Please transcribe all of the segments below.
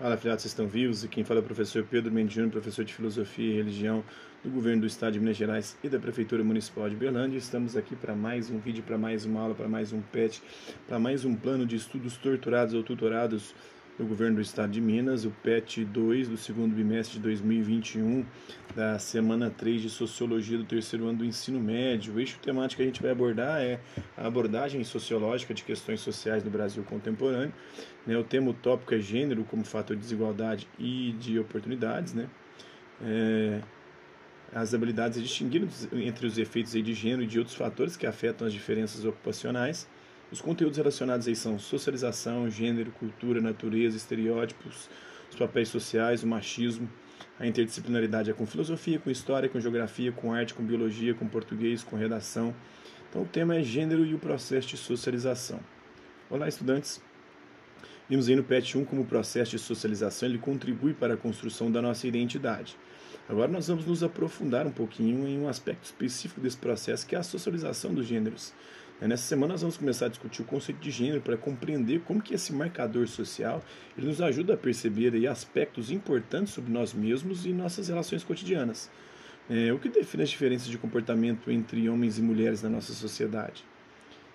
Fala, afiliados, vocês estão vivos? E quem fala é o professor Pedro Mendes Júnior, professor de Filosofia e Religião do Governo do Estado de Minas Gerais e da Prefeitura Municipal de Berlândia. Estamos aqui para mais um vídeo, para mais uma aula, para mais um PET, para mais um plano de estudos torturados ou tutorados do Governo do Estado de Minas, o PET 2 do segundo bimestre de 2021, da semana 3 de Sociologia do terceiro ano do ensino médio. O eixo temático que a gente vai abordar é a abordagem sociológica de questões sociais no Brasil contemporâneo. Né? O tema tópico é gênero como fator de desigualdade e de oportunidades. Né? É, as habilidades a distinguir entre os efeitos de gênero e de outros fatores que afetam as diferenças ocupacionais os conteúdos relacionados aí são socialização, gênero, cultura, natureza, estereótipos, os papéis sociais, o machismo, a interdisciplinaridade é com filosofia, com história, com geografia, com arte, com biologia, com português, com redação. Então o tema é gênero e o processo de socialização. Olá, estudantes. Vimos aí no PET 1 como o processo de socialização ele contribui para a construção da nossa identidade. Agora nós vamos nos aprofundar um pouquinho em um aspecto específico desse processo, que é a socialização dos gêneros. É, nessa semana nós vamos começar a discutir o conceito de gênero para compreender como que esse marcador social ele nos ajuda a perceber aí aspectos importantes sobre nós mesmos e nossas relações cotidianas. É, o que define as diferenças de comportamento entre homens e mulheres na nossa sociedade?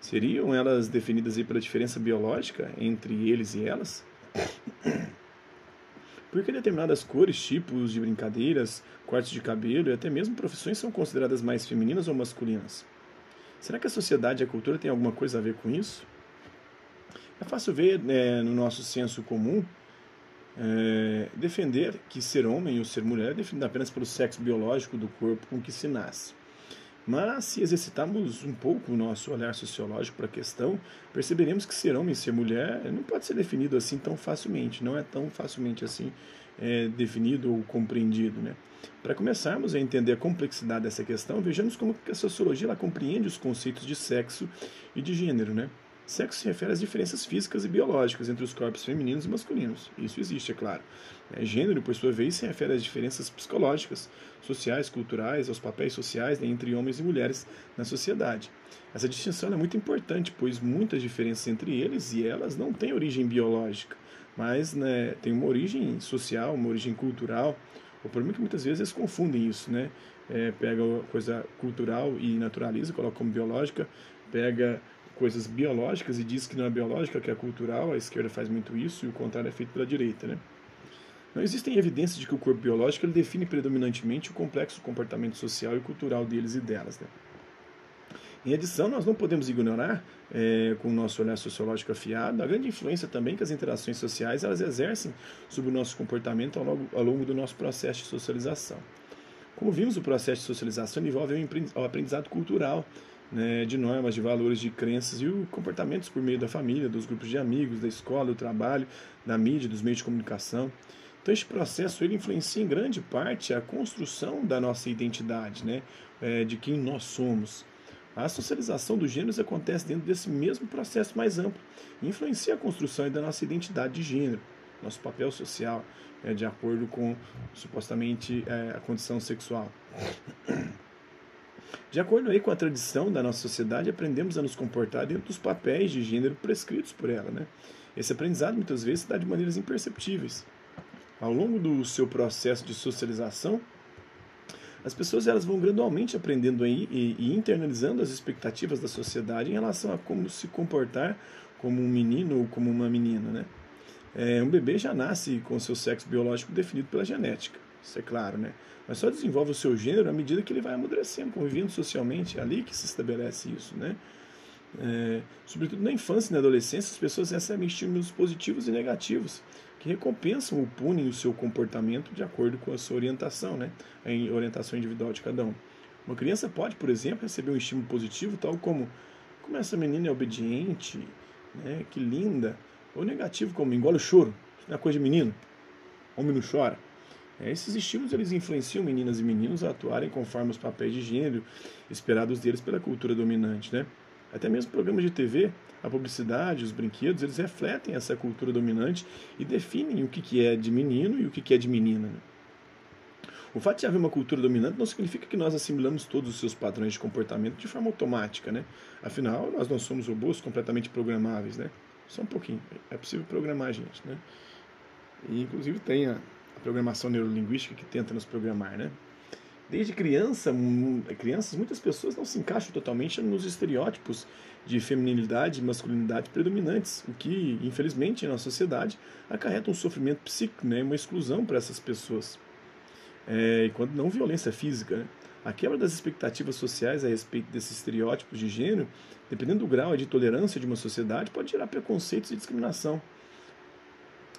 Seriam elas definidas aí pela diferença biológica entre eles e elas? Por que determinadas cores, tipos de brincadeiras, cortes de cabelo e até mesmo profissões são consideradas mais femininas ou masculinas? Será que a sociedade e a cultura têm alguma coisa a ver com isso? É fácil ver né, no nosso senso comum é, defender que ser homem ou ser mulher é definido apenas pelo sexo biológico do corpo com que se nasce. Mas, se exercitarmos um pouco o nosso olhar sociológico para a questão, perceberemos que ser homem e ser mulher não pode ser definido assim tão facilmente, não é tão facilmente assim é, definido ou compreendido. Né? Para começarmos a entender a complexidade dessa questão, vejamos como a sociologia ela compreende os conceitos de sexo e de gênero. Né? Sexo se refere às diferenças físicas e biológicas entre os corpos femininos e masculinos. Isso existe, é claro. É, gênero, por sua vez, se refere às diferenças psicológicas, sociais, culturais, aos papéis sociais né, entre homens e mulheres na sociedade. Essa distinção é muito importante, pois muitas diferenças entre eles e elas não têm origem biológica mas né, tem uma origem social, uma origem cultural. O problema é que muitas vezes eles confundem isso, né? É, pega coisa cultural e naturaliza, coloca como biológica, pega coisas biológicas e diz que não é biológica, que é cultural, a esquerda faz muito isso e o contrário é feito pela direita, né? Não existem evidências de que o corpo biológico ele define predominantemente o complexo comportamento social e cultural deles e delas, né? Em adição, nós não podemos ignorar, é, com o nosso olhar sociológico afiado, a grande influência também que as interações sociais elas exercem sobre o nosso comportamento ao longo, ao longo do nosso processo de socialização. Como vimos, o processo de socialização envolve o aprendizado cultural, né, de normas, de valores, de crenças e o comportamentos por meio da família, dos grupos de amigos, da escola, do trabalho, da mídia, dos meios de comunicação. Então, este processo ele influencia em grande parte a construção da nossa identidade, né, é, de quem nós somos. A socialização dos gêneros acontece dentro desse mesmo processo mais amplo influencia a construção da nossa identidade de gênero, nosso papel social, é, de acordo com supostamente é, a condição sexual. De acordo aí com a tradição da nossa sociedade, aprendemos a nos comportar dentro dos papéis de gênero prescritos por ela. Né? Esse aprendizado muitas vezes se dá de maneiras imperceptíveis. Ao longo do seu processo de socialização, as pessoas elas vão gradualmente aprendendo aí e, e, internalizando as expectativas da sociedade em relação a como se comportar como um menino ou como uma menina, né? É, um bebê já nasce com seu sexo biológico definido pela genética, isso é claro, né? Mas só desenvolve o seu gênero à medida que ele vai amadurecendo, convivendo socialmente, é ali que se estabelece isso, né? É, sobretudo na infância e na adolescência, as pessoas recebem estímulos positivos e negativos que recompensam ou punem o seu comportamento de acordo com a sua orientação, né? a orientação individual de cada um. Uma criança pode, por exemplo, receber um estímulo positivo, tal como como essa menina é obediente, né? que linda, ou negativo, como engole o choro, isso não é coisa de menino, homem não chora. É, esses estímulos eles influenciam meninas e meninos a atuarem conforme os papéis de gênero esperados deles pela cultura dominante, né? Até mesmo programas de TV, a publicidade, os brinquedos, eles refletem essa cultura dominante e definem o que é de menino e o que é de menina. Né? O fato de haver uma cultura dominante não significa que nós assimilamos todos os seus padrões de comportamento de forma automática, né? Afinal, nós não somos robôs completamente programáveis, né? Só um pouquinho. É possível programar a gente, né? E, inclusive tem a, a programação neurolinguística que tenta nos programar, né? Desde criança, crianças, muitas pessoas não se encaixam totalmente nos estereótipos de feminilidade e masculinidade predominantes, o que, infelizmente, na sociedade acarreta um sofrimento psíquico, né, uma exclusão para essas pessoas. É, quando não violência física. Né? A quebra das expectativas sociais a respeito desses estereótipos de gênero, dependendo do grau de tolerância de uma sociedade, pode gerar preconceitos e discriminação.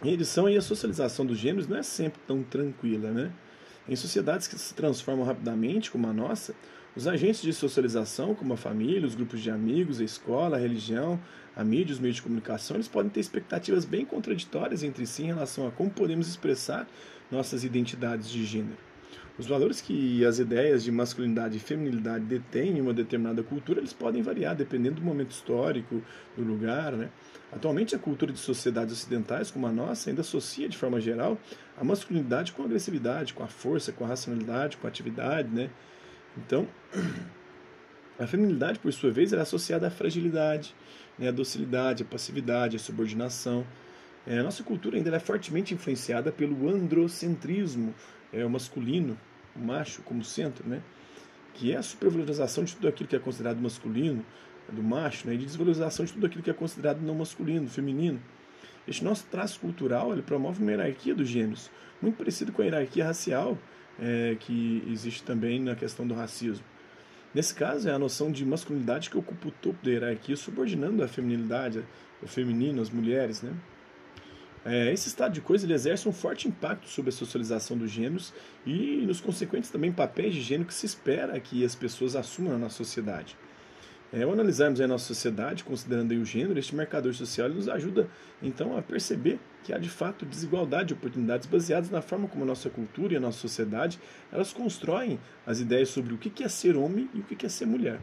A edição e a socialização dos gêneros não é sempre tão tranquila, né? Em sociedades que se transformam rapidamente, como a nossa, os agentes de socialização, como a família, os grupos de amigos, a escola, a religião, a mídia, os meios de comunicação, eles podem ter expectativas bem contraditórias entre si em relação a como podemos expressar nossas identidades de gênero. Os valores que as ideias de masculinidade e feminilidade detêm em uma determinada cultura, eles podem variar dependendo do momento histórico, do lugar, né? Atualmente, a cultura de sociedades ocidentais como a nossa ainda associa, de forma geral, a masculinidade com a agressividade, com a força, com a racionalidade, com a atividade, né? Então, a feminilidade, por sua vez, é associada à fragilidade, né? à docilidade, à passividade, à subordinação. É, a nossa cultura ainda é fortemente influenciada pelo androcentrismo, é, o masculino, o macho como centro, né? que é a supervalorização de tudo aquilo que é considerado masculino, do macho, né? e de desvalorização de tudo aquilo que é considerado não masculino, feminino. Este nosso traço cultural ele promove uma hierarquia dos gêneros, muito parecido com a hierarquia racial é, que existe também na questão do racismo. Nesse caso, é a noção de masculinidade que ocupa o topo da hierarquia, subordinando a feminilidade, o feminino, as mulheres, né? É, esse estado de coisa ele exerce um forte impacto sobre a socialização dos gêneros e nos consequentes também papéis de gênero que se espera que as pessoas assumam na sociedade. É, ao analisarmos a nossa sociedade, considerando o gênero, este marcador social nos ajuda então a perceber que há de fato desigualdade de oportunidades baseadas na forma como a nossa cultura e a nossa sociedade elas constroem as ideias sobre o que é ser homem e o que é ser mulher.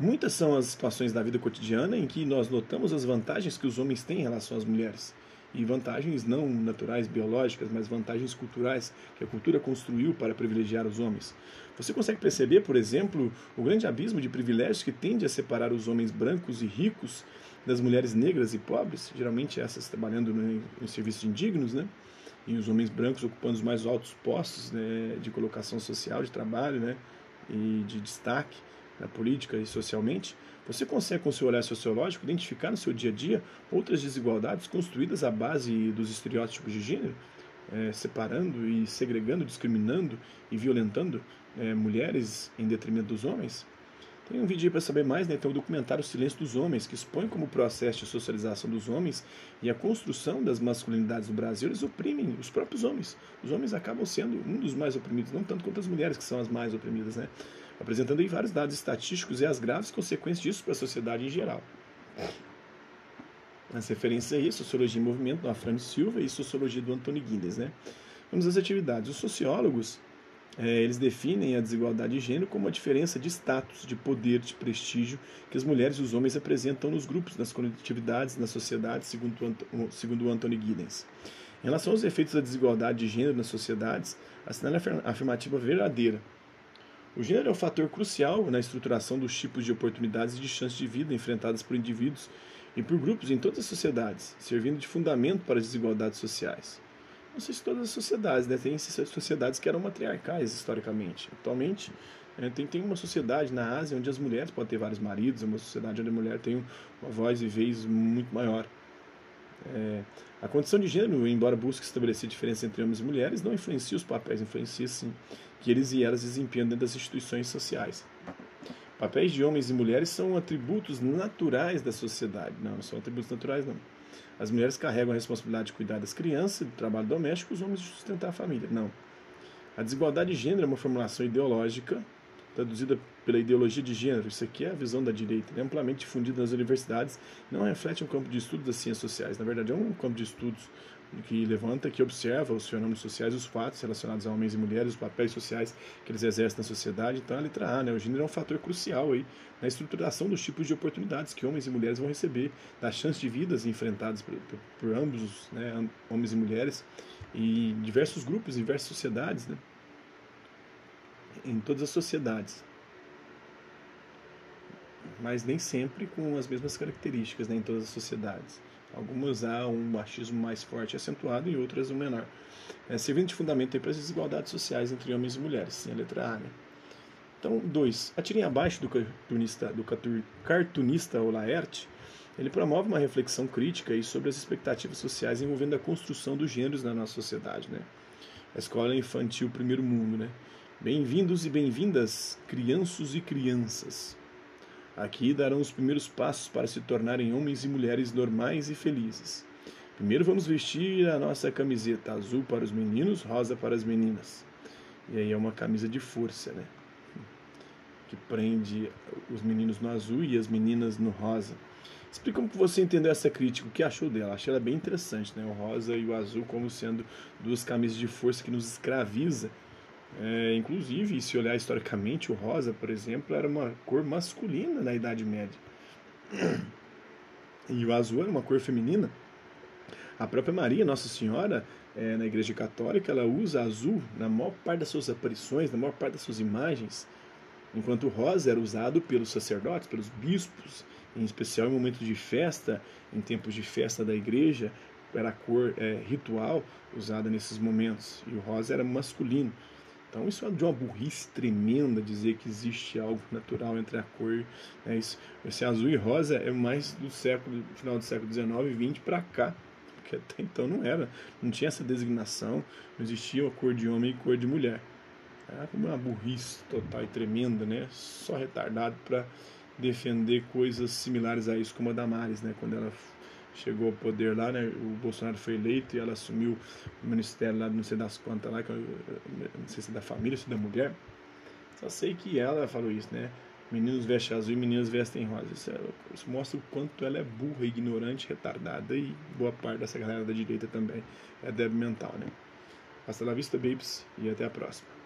Muitas são as situações da vida cotidiana em que nós notamos as vantagens que os homens têm em relação às mulheres. E vantagens não naturais, biológicas, mas vantagens culturais que a cultura construiu para privilegiar os homens. Você consegue perceber, por exemplo, o grande abismo de privilégios que tende a separar os homens brancos e ricos das mulheres negras e pobres, geralmente essas trabalhando em serviços indignos, né? E os homens brancos ocupando os mais altos postos né, de colocação social, de trabalho, né? E de destaque na política e socialmente, você consegue, com seu olhar sociológico, identificar no seu dia a dia outras desigualdades construídas à base dos estereótipos de gênero, é, separando e segregando, discriminando e violentando é, mulheres em detrimento dos homens? Tem um vídeo para saber mais, né? Tem o documentário Silêncio dos Homens, que expõe como o processo de socialização dos homens e a construção das masculinidades no Brasil, eles oprimem os próprios homens. Os homens acabam sendo um dos mais oprimidos, não tanto quanto as mulheres, que são as mais oprimidas, né? Apresentando aí vários dados estatísticos e as graves consequências disso para a sociedade em geral. As referências aí, Sociologia em Movimento, do Afrânio Silva, e Sociologia do Antônio Guinness. Né? Vamos às atividades. Os sociólogos é, eles definem a desigualdade de gênero como a diferença de status, de poder, de prestígio que as mulheres e os homens apresentam nos grupos, nas coletividades, na sociedade, segundo, segundo o Anthony Giddens. Em relação aos efeitos da desigualdade de gênero nas sociedades, assinala a afirmativa verdadeira. O gênero é um fator crucial na estruturação dos tipos de oportunidades e de chances de vida enfrentadas por indivíduos e por grupos em todas as sociedades, servindo de fundamento para as desigualdades sociais. Não sei se todas as sociedades, né? Tem sociedades que eram matriarcais historicamente. Atualmente, é, tem, tem uma sociedade na Ásia onde as mulheres podem ter vários maridos, é uma sociedade onde a mulher tem uma voz e vez muito maior. É, a condição de gênero, embora busque estabelecer diferença entre homens e mulheres, não influencia os papéis, influencia sim que eles e elas desempenham dentro das instituições sociais. Papéis de homens e mulheres são atributos naturais da sociedade. Não, não são atributos naturais, não. As mulheres carregam a responsabilidade de cuidar das crianças, do trabalho doméstico, os homens de sustentar a família. Não. A desigualdade de gênero é uma formulação ideológica traduzida pela ideologia de gênero. Isso aqui é a visão da direita, é amplamente difundida nas universidades, não reflete um campo de estudo das ciências sociais. Na verdade, é um campo de estudos que levanta, que observa os fenômenos sociais, os fatos relacionados a homens e mulheres, os papéis sociais que eles exercem na sociedade. Então, a letra A, né, o gênero é um fator crucial aí na estruturação dos tipos de oportunidades que homens e mulheres vão receber, das chances de vidas enfrentadas por, por, por ambos, né, homens e mulheres, e diversos grupos, diversas sociedades, né, em todas as sociedades. Mas nem sempre com as mesmas características né, em todas as sociedades. Algumas há um machismo mais forte e acentuado e outras um menor. É, servindo de fundamento para as desigualdades sociais entre homens e mulheres, sim, a letra A, né? Então, dois, atirem abaixo do cartunista, do cartunista Olaert, ele promove uma reflexão crítica sobre as expectativas sociais envolvendo a construção dos gêneros na nossa sociedade, né? A escola infantil primeiro mundo, né? Bem-vindos e bem-vindas, crianças e crianças. Aqui darão os primeiros passos para se tornarem homens e mulheres normais e felizes. Primeiro vamos vestir a nossa camiseta azul para os meninos, rosa para as meninas. E aí é uma camisa de força, né? Que prende os meninos no azul e as meninas no rosa. Explica como você entendeu essa crítica, o que achou dela? Achei ela bem interessante, né? O rosa e o azul como sendo duas camisas de força que nos escraviza é, inclusive, se olhar historicamente, o rosa, por exemplo, era uma cor masculina na Idade Média. E o azul era uma cor feminina. A própria Maria, Nossa Senhora, é, na Igreja Católica, ela usa azul na maior parte das suas aparições, na maior parte das suas imagens, enquanto o rosa era usado pelos sacerdotes, pelos bispos, em especial em momentos de festa, em tempos de festa da igreja, era a cor é, ritual usada nesses momentos, e o rosa era masculino. Então isso é de uma burrice tremenda dizer que existe algo natural entre a cor. Né? Isso, esse azul e rosa é mais do século, final do século XIX e XX para cá, porque até então não era, não tinha essa designação, não existia a cor de homem e cor de mulher. É uma burrice total e tremenda, né? Só retardado para defender coisas similares a isso, como a Damares, né? Quando ela chegou ao poder lá, né? O Bolsonaro foi eleito e ela assumiu o ministério lá, não sei das quantas lá, que eu, não sei se é da família, se é da mulher. Só sei que ela falou isso, né? Meninos vestem azul e meninas vestem rosa. Isso, é, isso, mostra o quanto ela é burra, ignorante, retardada e boa parte dessa galera da direita também é débil mental, né? Hasta la vista, babes, e até a próxima.